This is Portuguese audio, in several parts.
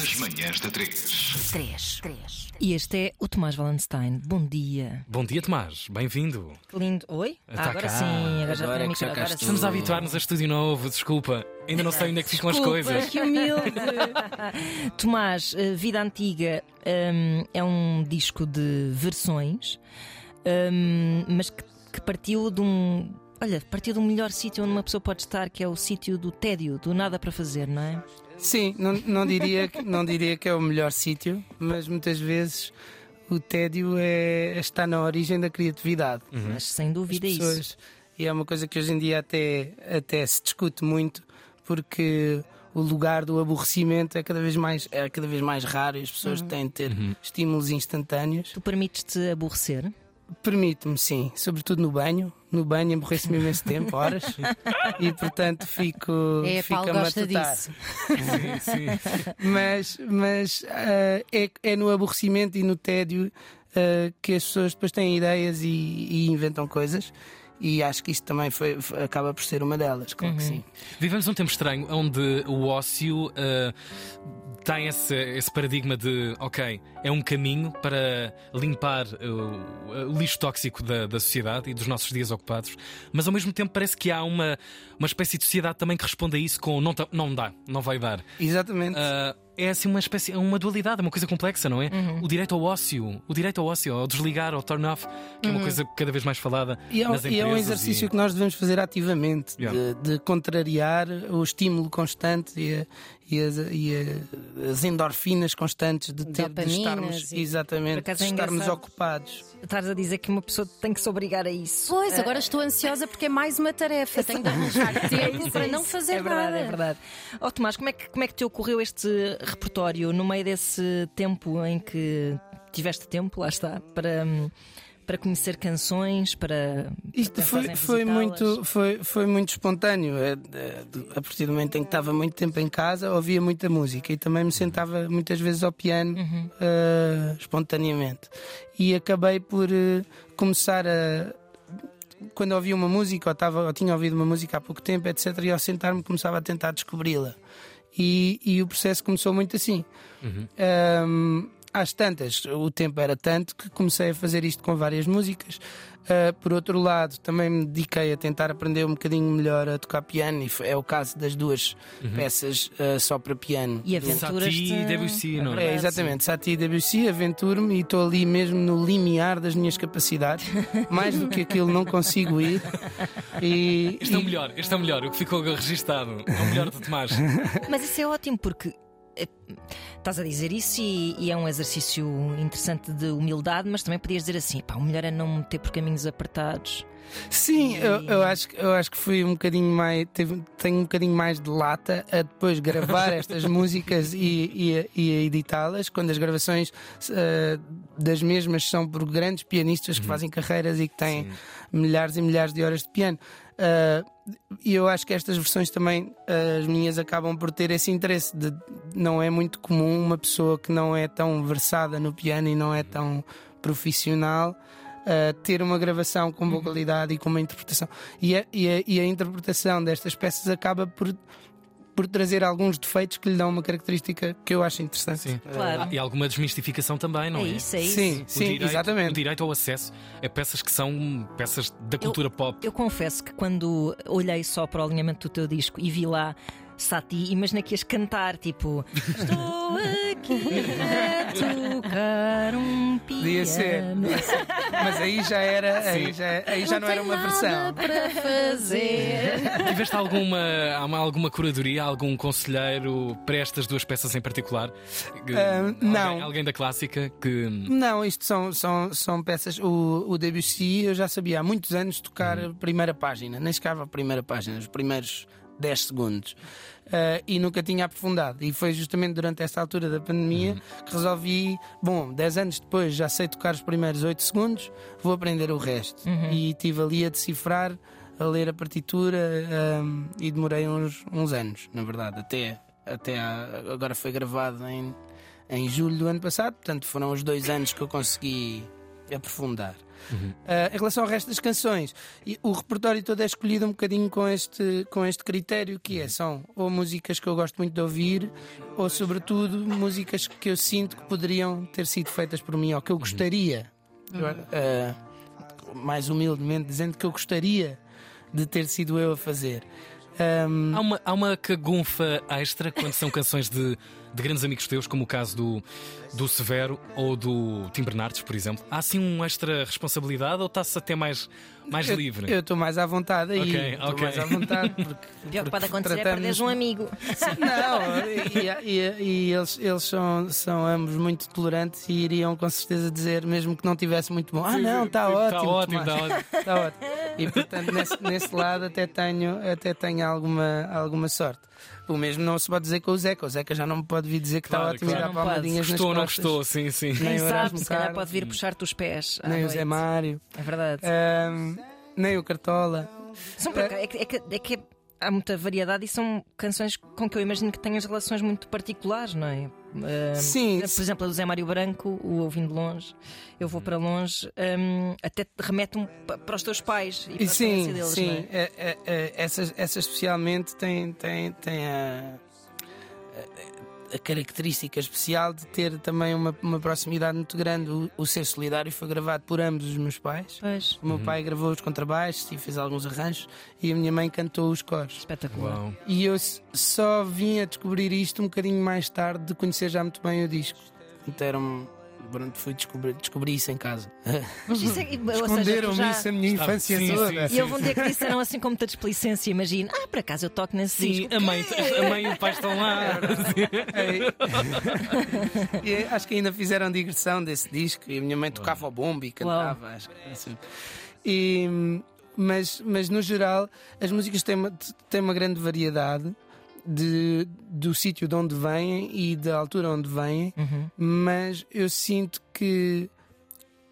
Das manhãs da 3. 3. 3. E este é o Tomás Valenstein. Bom dia. Bom dia, Tomás. Bem-vindo. Que lindo. Oi? Ah, agora cá. sim, agora já Agora é que já micro. cá Agora sim. Estamos a habituar-nos a estúdio novo, desculpa. Ainda não sei onde é que ficam as coisas. Que humilde. Tomás, eh, Vida Antiga hum, é um disco de versões, hum, mas que, que partiu de um. Olha, partiu do melhor sítio onde uma pessoa pode estar, que é o sítio do tédio, do nada para fazer, não é? Sim, não, não, diria, que- não diria que é o melhor sítio, mas muitas vezes o tédio é, está na origem da criatividade. Mas sem dúvida As é isso. pessoas- E é uma coisa que hoje em dia até, até se discute muito, porque o lugar do aborrecimento é cada vez mais, é cada vez mais raro e as pessoas têm de ter estímulos instantâneos. Tu permites-te aborrecer? Permite-me, sim, sobretudo no banho. No banho aborreço-me imenso tempo, horas, e portanto fico, É, fico Paulo a gosta matutar. disso. Sim, sim. mas, mas ah, é, é no aborrecimento e no tédio ah, que as pessoas depois têm ideias e, e inventam coisas. E acho que isto também foi, foi- acaba por ser uma delas, claro que sim. Vivemos um tempo estranho onde o ócio eh, tem esse, esse paradigma de, ok, é um caminho para limpar o, o lixo tóxico da, da sociedade e dos nossos dias ocupados, mas ao mesmo tempo parece que há uma, uma espécie de sociedade também que responde a isso com não, ta- não dá, não vai dar. Exatamente. Ah, é assim uma espécie, é uma dualidade, é uma coisa complexa, não é? O direito ao ócio, o direito ao ócio, ao desligar, ao turn off, que é uma coisa cada vez mais falada E é, um- nas e é um exercício e- que nós devemos fazer ativamente, Yeah. de, de contrariar o estímulo constante e, a- e as, e as endorfinas constantes de, ter, de estarmos, e- exatamente, de é estarmos engraçado. ocupados. Estás a dizer que uma pessoa tem que se obrigar a isso. Pois, agora estou ansiosa porque é mais uma tarefa. Tenho de arranjar tempo para não fazer é verdade, nada. É verdade. Ó Tomás, como é, que, como é que te ocorreu este repertório no meio desse tempo em que tiveste tempo, lá está, para, hum, para conhecer canções, para. Isto foi, foi, muito, foi, foi muito espontâneo. É, é, A partir do momento em que estava muito tempo em casa, ouvia muita música e também me sentava muitas vezes ao piano eh, espontaneamente. E acabei por eh, começar a. Quando ouvia uma música, ou, estava, ou tinha ouvido uma música há pouco tempo, etc., e ao sentar-me começava a tentar descobri-la. E, e o processo começou muito assim. Ahm, às tantas, o tempo era tanto que comecei a fazer isto com várias músicas. Ah, por outro lado, também me dediquei a tentar aprender um bocadinho melhor a tocar piano, e foi- é o caso das duas peças ah, só para piano. E aventuras. Sati e Debussy, não é? é, exatamente, Sati e Debussy, aventuro-me e estou ali mesmo no limiar das minhas capacidades. Mais do que aquilo não consigo ir. E, Este é o e- melhor, este é o melhor, o que ficou registado. É o melhor do Tomás. Mas isso é ótimo porque. Eh, Estás a dizer isso e, e é um exercício interessante de humildade, mas também podias dizer assim: pá, o melhor é não me meter por caminhos apertados. Sim, eu, eu acho, que- eu acho que fui um bocadinho mais. teve- tenho um bocadinho mais de lata a depois gravar estas músicas e, e e editá-las, quando as gravações eh, das mesmas são por grandes pianistas que fazem carreiras e que têm milhares e milhares de horas de piano. Eh, E eu acho que estas versões também, eh, as minhas, acabam por ter esse interesse. De, não é muito comum uma pessoa que não é tão versada no piano e não é tão profissional uh, ter uma gravação com boa qualidade e com uma interpretação. E a, e a- e a interpretação destas peças acaba por, por trazer alguns defeitos que lhe dão uma característica que eu acho interessante. Sim. Claro. Ah, E alguma desmistificação também, não é é? isso, é isso. Sim, O sim, direito, O exatamente. direito ao acesso a peças que são peças da cultura pop. Eu confesso que quando olhei só para o alinhamento do teu disco e vi lá Sati, imaginei que ias cantar tipo Estou aqui a tocar. Podia ser. Mas aí já era, aí já, aí já não era uma versão. para fazer. Tiveste alguma, alguma curadoria, algum conselheiro para estas duas peças em particular? Alguém- não. Alguém da clássica que. Não, isto são, são, são peças. O, o Debussy eu já sabia há muitos anos tocar a primeira página, nem chegava a primeira página, os primeiros 10 segundos. Ah, e nunca tinha aprofundado. E foi justamente durante esta altura da pandemia que resolvi, bom, 10 anos depois já sei tocar os primeiros 8 segundos, vou aprender o resto. E estive ali a decifrar, a ler a partitura ahm, e demorei uns, uns anos, na verdade, até, até a- agora foi gravado em em julho do ano passado, portanto foram os dois anos que eu consegui aprofundar. Uh, em relação ao resto das canções, e o repertório todo é escolhido um bocadinho com este, com este critério que é, são ou músicas que eu gosto muito de ouvir, ou sobretudo músicas que eu sinto que poderiam ter sido feitas por mim, ou que eu gostaria, uh, mais humildemente dizendo que eu gostaria de ter sido eu a fazer. Um... Há, uma, há uma cagunfa extra quando são canções de, de grandes amigos teus, como o caso do, do Severo ou do Tim Bernardes, por exemplo. Há assim uma extra responsabilidade ou está-se até mais, mais eu, livre? Eu estou mais à vontade aí. Ok, Estou ok. mais à vontade. Porque, Pior que pode acontecer é tratamos- perderes um amigo. Não, e, e- e eles, eles são, são ambos muito tolerantes e iriam com certeza dizer, mesmo que não tivesse muito bom, ah não, está ótimo. Está ótimo, Tomás." está ótimo. Está ótimo. E portanto, nesse, nesse lado até tenho, até tenho alguma, alguma sorte. O mesmo não se pode dizer com o Zeca. O Zeca já não me pode vir dizer que Claro, está ótimo claro. e Não pode. palmadinhas nas Gostou ou não costas. gostou? Sim, sim. Nem Quem o sabe, se calhar pode vir puxar-te os pés. Nem o Zé noite. Mário, É verdade. ahm, nem o Cartola. São acaso- é, que, é, que, é que há muita variedade e são canções com que eu imagino que tenhas relações muito particulares, não é? Ah, Sim, Por exemplo, a do Zé Mário Branco, o Ouvindo Longe, Eu Vou para Longe, hum, até te remete um, pa- para os teus pais e para E a sim, deles, sim. é? É, é, é, essa, essa especialmente tem, tem, tem a, a, característica especial de ter também uma, uma proximidade muito grande. O, o Ser Solidário foi gravado por ambos os meus pais. Pois, O meu pai gravou os contrabaixos e fez alguns arranjos e a minha mãe cantou os coros. espetacular. Uau. E eu só vim a descobrir isto um bocadinho mais tarde de conhecer já muito bem o disco. Então era um- pronto, fui descobrir, descobri isso em casa. É, Esconderam-me já... isso a minha Está- infância sim, toda. sim, E houve um dia que disseram assim com muita desplicência, imagina, ah, por acaso eu toco nesse Sim, disco. a mãe, a mãe e o pai estão lá. E acho que ainda fizeram digressão desse disco e a minha mãe tocava o bombo e cantava. Acho que assim. E, mas, mas no geral, as músicas têm uma, têm uma grande variedade de, do sítio de onde vêm e da altura onde vêm, Uhum. mas eu sinto que,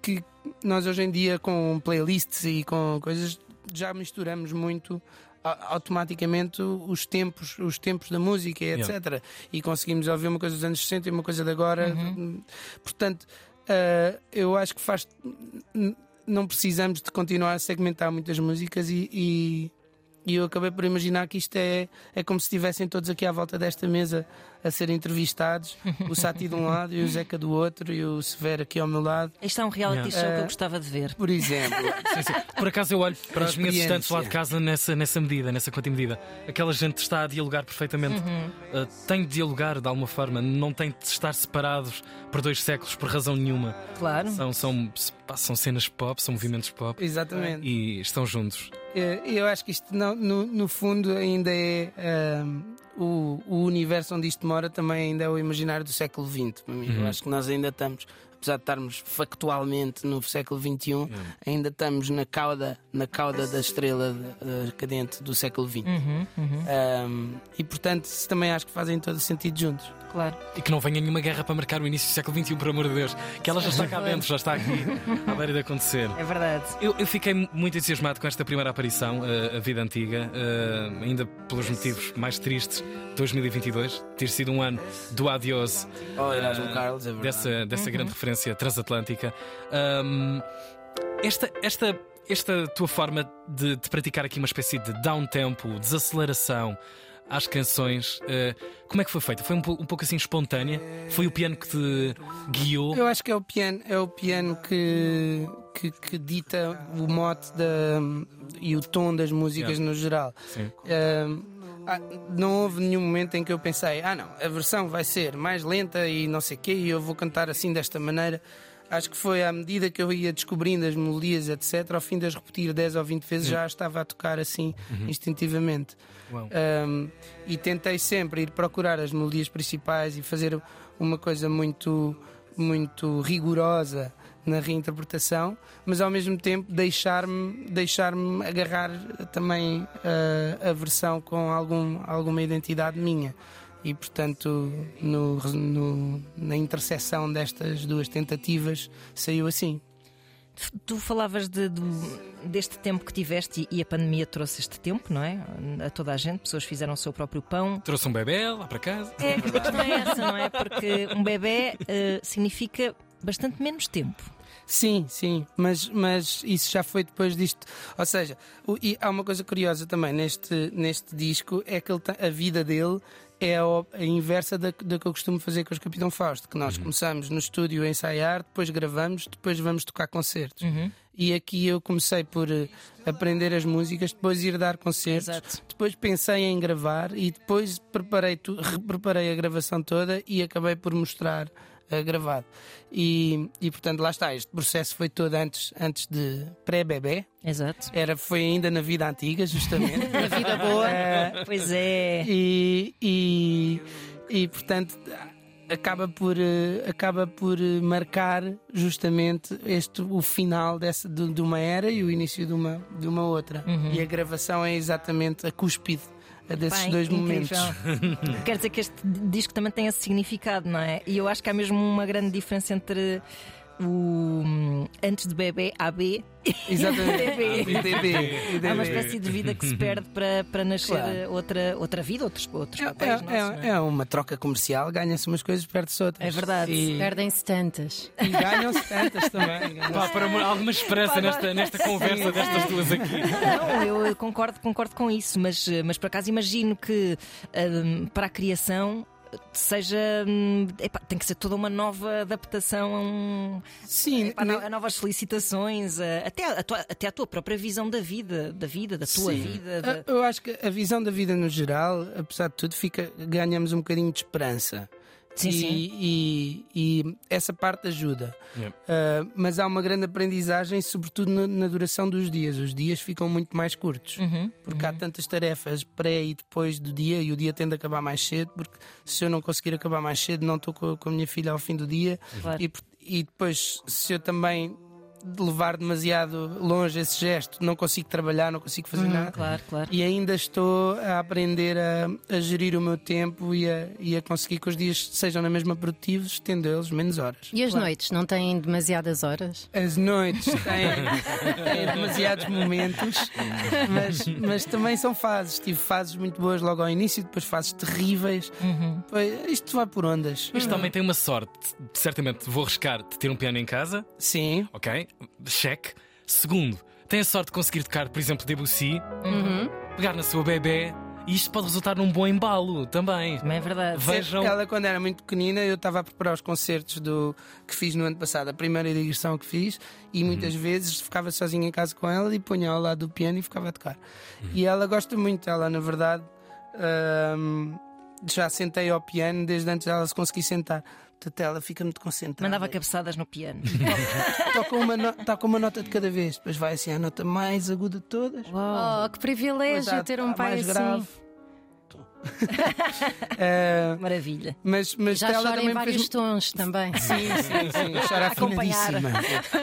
que nós hoje em dia, com playlists e com coisas, já misturamos muito automaticamente os tempos, os tempos da música, e Yeah. etc. E conseguimos ouvir uma coisa dos anos 60 e uma coisa de agora. Portanto, ah, eu acho que faz. Não precisamos de continuar a segmentar muitas músicas e, e, e eu acabei por imaginar que isto é, é como se estivessem todos aqui à volta desta mesa a ser entrevistados, o Sati de um lado e o Zeca do outro e o Severo aqui ao meu lado, Isto é um reality Yeah. show que eu Eh, gostava de ver. por exemplo. Sim, sim. Por acaso eu olho para as minhas estantes lá de casa nessa, nessa medida, nessa quantimedida. Aquela gente está a dialogar perfeitamente. Uh, tem de dialogar de alguma forma, não tem de estar separados por dois séculos por razão nenhuma. Claro. São, são, são cenas pop, são movimentos pop Exatamente. e estão juntos. Eh, Eu acho que isto, não- no, no fundo, ainda é. ahm, o, o universo onde isto mora também ainda é o imaginário do século XX. Para mim. Eu acho que nós ainda estamos, apesar de estarmos factualmente no século XXI, ainda estamos na cauda, na cauda da estrela eh, cadente do século XX. Uhum, uhum, Ahm, e portanto, também acho que fazem todo sentido juntos. claro. E que não venha nenhuma guerra para marcar o início do século XXI, por amor de Deus. Que ela já está cá dentro, já está aqui à beira de acontecer. É verdade. Eu, eu fiquei muito entusiasmado com esta primeira aparição, eh, A Vida Antiga, eh, ainda pelos motivos mais tristes. 2022, ter sido um ano do adiós Oh, Erasmo eh, Carlos, é dessa, dessa grande referência transatlântica. Ahm, esta, esta, esta tua forma de, de praticar aqui uma espécie de down tempo, desaceleração às canções, eh, como é que foi feita? Foi um, um pouco assim espontânea? Foi o piano que te guiou? Eu acho que é o piano, é o piano que, que, que dita o mote da, e o tom das músicas Yeah. no geral. Sim. Ah, não houve nenhum momento em que eu pensei, ah não, a versão vai ser mais lenta e não sei o quê, e eu vou cantar assim desta maneira. Acho que foi à medida que eu ia descobrindo as melodias, etc., ao fim de as repetir 10 ou 20 vezes, já estava a tocar assim instintivamente. Uau. Um, e tentei sempre ir procurar as melodias principais e fazer uma coisa muito, muito rigorosa na reinterpretação, mas ao mesmo tempo deixar-me deixar agarrar também uh, a versão com algum, alguma identidade minha. E portanto, no, no- na interseção destas duas tentativas, saiu assim. Tu falavas de- do- deste tempo que tiveste e, a pandemia trouxe este tempo, não é? A toda a gente, pessoas fizeram o seu próprio pão. Trouxe um bebê lá para casa? É, a questão é essa, não é? Porque um bebê eh, significa bastante menos tempo. Sim, sim, mas, mas isso já foi depois disto. Ou seja, o- e há uma coisa curiosa também neste, neste disco: é que tem- a vida dele é a, o- a inversa da, da que eu costumo fazer com os Capitão Fausto. Que nós começamos no estúdio a ensaiar, depois gravamos, depois vamos tocar concertos. E aqui eu comecei por eh, aprender as músicas, depois ir dar concertos, Exato. depois pensei em gravar e depois preparei, tu, preparei a gravação toda e acabei por mostrar gravado. E, e portanto, lá está, este processo foi todo antes, antes de pré-bebê. Exato. Era, foi ainda na vida antiga, justamente. na vida boa. Pois é. e, e, e, portanto acaba por, eh, acaba por eh, marcar justamente este, o final dessa, de, de uma era e o início de uma, de uma outra. E a gravação é exatamente a cúspide desses Pá, dois incrível. momentos. Quer dizer que este disco também tem esse significado, não é? E eu acho que há mesmo uma grande diferença entre o hum, antes de bebê AB Exatamente. DB. DB. DB. Há uma espécie de vida que se perde para, para nascer Claro. outra, outra vida, outros, outros É, papéis. é- nossos, não é? é- é uma troca comercial, ganha-se umas coisas, perde-se outras. É verdade. E, Perdem-se tantas. e ganham-se tantas também. Pá, para uma- alguma esperança nesta, nesta conversa destas duas aqui. Não, eu concordo, concordo com isso, mas, mas por acaso imagino que hum, para a criação seja. hum, epá, tem que ser toda uma nova adaptação a, um, Sim, epá, a novas solicitações, a- até, a tua, até a tua própria visão da vida, da vida, da tua Sim. vida. da- Ah, Eu acho que a visão da vida no geral, apesar de tudo, fica, ganhamos um bocadinho de esperança. Sim, e, sim. E, e essa parte ajuda. Yeah. Ah, mas há uma grande aprendizagem, sobretudo na, na duração dos dias. Os dias ficam muito mais curtos. Uhum, Porque há tantas tarefas pré e depois do dia, e o dia tende a acabar mais cedo. Porque se eu não conseguir acabar mais cedo, não estou com, com a minha filha ao fim do dia. Claro. E, e depois, se eu também levar demasiado longe esse gesto, não consigo trabalhar, não consigo fazer nada. Claro, claro. E ainda estou a aprender a, a gerir o meu tempo e a, e a conseguir que os dias sejam na mesma produtivos, tendo eles menos horas. E as noites não têm demasiadas horas? As noites têm, têm demasiados momentos, mas, mas também são fases. Tive fases muito boas logo ao início, depois fases terríveis. Foi- Isto vai por ondas. Isto também tem uma sorte. Certamente vou arriscar de ter um piano em casa, Sim, ok? Cheque. Segundo, tem a sorte de conseguir tocar, por exemplo, Debussy, pegar na sua bebê e isto pode resultar num bom embalo também. Também é verdade. Vejam. Ela, quando era muito pequenina, eu estava a preparar os concertos do, que fiz no ano passado, a primeira digressão que fiz, e muitas vezes ficava sozinha em casa com ela e punha ao lado do piano e ficava a tocar. E ela gosta muito, ela, na verdade, hum, já sentei ao piano desde antes dela se conseguir sentar. Portanto, ela fica muito concentrada. Mandava cabeçadas no piano. Toca uma, no- toca uma nota de cada vez, depois vai assim a nota mais aguda de todas. Oh, que privilégio há- ter um pai mais assim. grave. Eh, Maravilha. mas, mas Já ela chora em vários fez tons também. Sim, sim, sim. Chora Acompanhar. afinadíssima.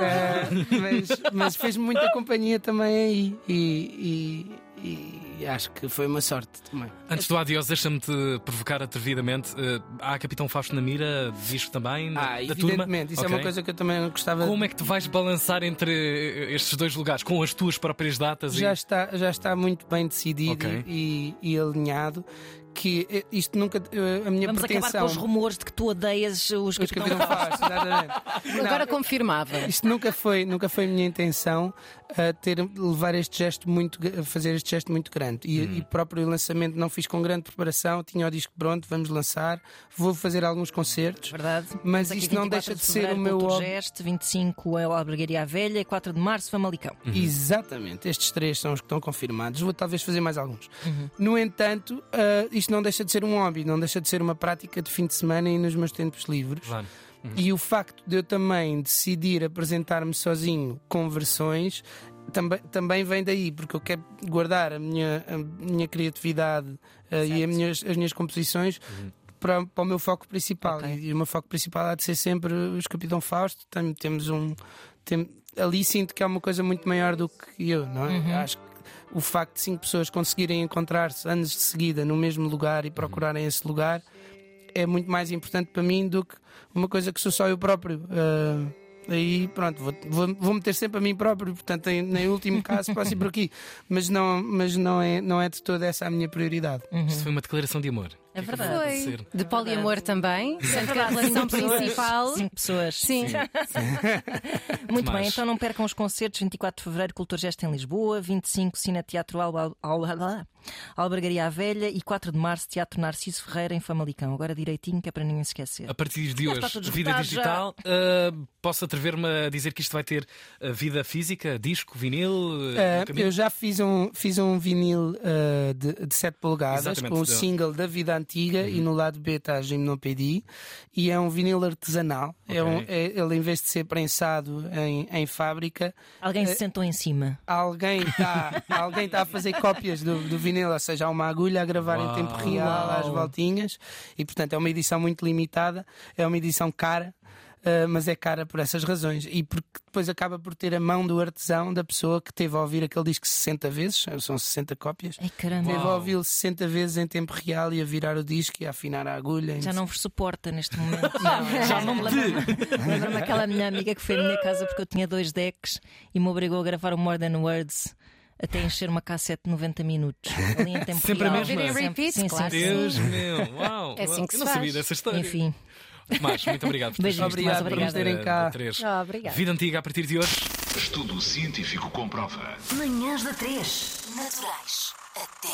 Eh, mas, mas fez muita companhia também aí. E, e- e acho que foi uma sorte também. Antes do adiós, deixa-me-te provocar atrevidamente. Eh, há Capitão Fausto na mira, disco também, Ah, da turma. evidentemente. Isso é Ok. uma coisa que eu também gostava Como é que te vais balançar entre eh, estes dois lugares? Com as tuas próprias datas? já e... está, já está muito bem decidido Ok. e, e alinhado que eh, isto nunca. eh, A minha Vamos acabar pretensão. com os rumores de que tu odeias os Os Capitão Capitão Fausto. Fausto, exatamente. Agora Não, confirmava. Isto nunca foi, nunca foi a minha intenção uh, ter, levar este gesto muito, fazer este gesto muito grande. E, Hum. e próprio lançamento não fiz com grande preparação, tinha o disco pronto, vamos lançar, vou fazer alguns concertos. Verdade. Mas isto não 24 deixa de ser o meu Gesto, 25 é o Albergaria à Velha e 4 de março Famalicão. Exatamente, estes três são os que estão confirmados. Vou talvez fazer mais alguns. Uhum. No entanto, uh, isto não deixa de ser um hobby, não deixa de ser uma prática de fim de semana e nos meus tempos livres. Claro. E o facto de eu também decidir apresentar-me sozinho com versões também, também vem daí, porque eu quero guardar a minha, a minha criatividade eh, e as minhas, as minhas composições. Para, para o meu foco principal Ok. e o meu foco principal há de ser sempre os Capitão Fausto. Tem- temos um tem- ali sinto que é uma coisa muito maior do que eu, não é? Acho que o facto de cinco pessoas conseguirem encontrar-se anos de seguida no mesmo lugar e procurarem esse lugar é muito mais importante para mim do que uma coisa que sou só eu próprio. Ah, aí pronto, vou, vou, vou meter sempre a mim próprio, portanto, em, em último caso, posso ir por aqui. Mas não, mas não, é, não é de toda essa a minha prioridade. Isto foi uma declaração de amor. É que verdade. Foi. acontecer? De poliamor também, sendo que a relação principal. Cinco pessoas. Sim. Muito Tomás. bem, então não percam os concertos. 24 de Fevereiro, Cultura Gesta em Lisboa. 25, Cine Teatro Alba, Alba, Albergaria à Velha. E 4 de Março, Teatro Narciso Ferreira em Famalicão. Agora direitinho, que é para ninguém se esquecer. A partir de hoje, vida digital, uh, posso atrever-me a dizer que isto vai ter uh, vida física, disco, vinil? uh, eu já fiz um, fiz um vinil uh, de, de 7 polegadas Exatamente, com o da- single da Vida Antiga e no lado B está a Gimnopédie e é um vinil artesanal. É um, Ok. é- ele, em vez de ser prensado em, em fábrica, Alguém se sentou em cima. alguém está alguém tá a fazer cópias do, do vinil, ou seja, há uma agulha a gravar em Uau. tempo real às voltinhas e, portanto, é uma edição muito limitada, é uma edição cara. Uh, mas é cara por essas razões e porque depois acaba por ter a mão do artesão da pessoa que teve a ouvir aquele disco 60 vezes, são 60 cópias, Ai caramba. teve a ouvi-lo 60 vezes em tempo real e a virar o disco e a afinar a agulha. Já não vos suporta neste momento. já não me lembro. Lembro-me aquela minha amiga que foi à minha casa porque eu tinha dois decks e me obrigou a gravar o More Than Words até encher uma cassete de 90 minutos. Ali em tempo Sempre a real. mesma? Ouvir em Sempre. sim, claro. sim, sim. Deus meu, uau! É assim que eu se não faz. sabia dessa história. Enfim, Tomás, muito obrigado por teres Obrigado por nos terem cá. Da três. Ah, obrigada. Vida antiga a partir de hoje. Estudo científico comprova. Manhãs da 3. Naturais. Até